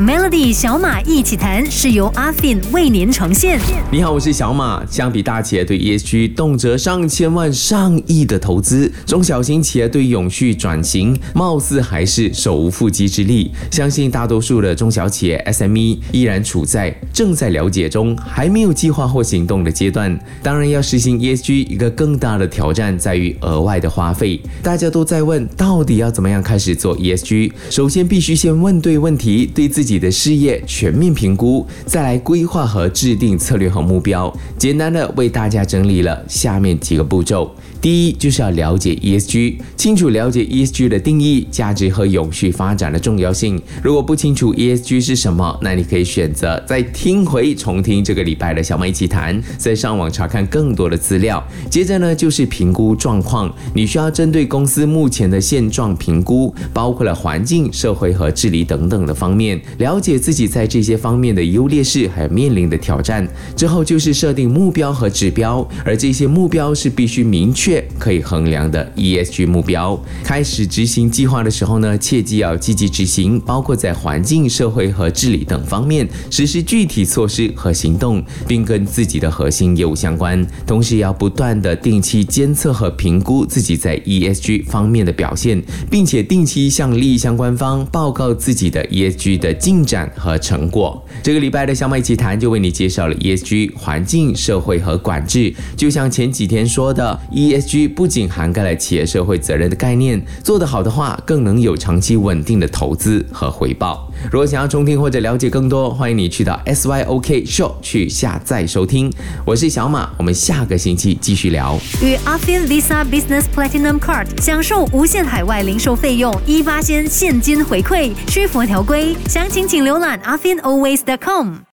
Melody 小马一起谈是由阿 Fin 为您呈现。你好，我是小马。相比大企业对 ESG 动辄上千万、上亿的投资，中小型企业对永续转型貌似还是手无缚鸡之力。相信大多数的中小企业 SME 依然处在正在了解中，还没有计划或行动的阶段。当然，要实行 ESG，一个更大的挑战在于额外的花费。大家都在问，到底要怎么样开始做 ESG？首先，必须先问对问题，对自己己的事业全面评估，再来规划和制定策略和目标。简单的为大家整理了下面几个步骤。第一，就是要了解 ESG，清楚了解 ESG 的定义、价值和永续发展的重要性。如果不清楚 ESG 是什么，那你可以选择再听回重听这个礼拜的小麦一起谈，再上网查看更多的资料。接着呢，就是评估状况，你需要针对公司目前的现状评估，包括了环境、社会和治理等等的方面，了解自己在这些方面的优劣势，还有面临的挑战。之后就是设定目标和指标，而这些目标是必须明确。可以衡量的 ESG 目标，开始执行计划的时候呢，切记要积极执行，包括在环境、社会和治理等方面实施具体措施和行动，并跟自己的核心业务相关。同时，要不断的定期监测和评估自己在 ESG 方面的表现，并且定期向利益相关方报告自己的 ESG 的进展和成果。这个礼拜的小麦奇谈就为你介绍了 ESG 环境、社会和管制，就像前几天说的 ES。G 不仅涵盖了企业社会责任的概念，做得好的话，更能有长期稳定的投资和回报。如果想要重听或者了解更多，欢迎你去到 SYOK Show 去下载收听。我是小马，我们下个星期继续聊。与 Afin Visa Business Platinum Card 享受无限海外零售费用一八先现金回馈，需符合条规，详情请浏览 AfinAlways.com。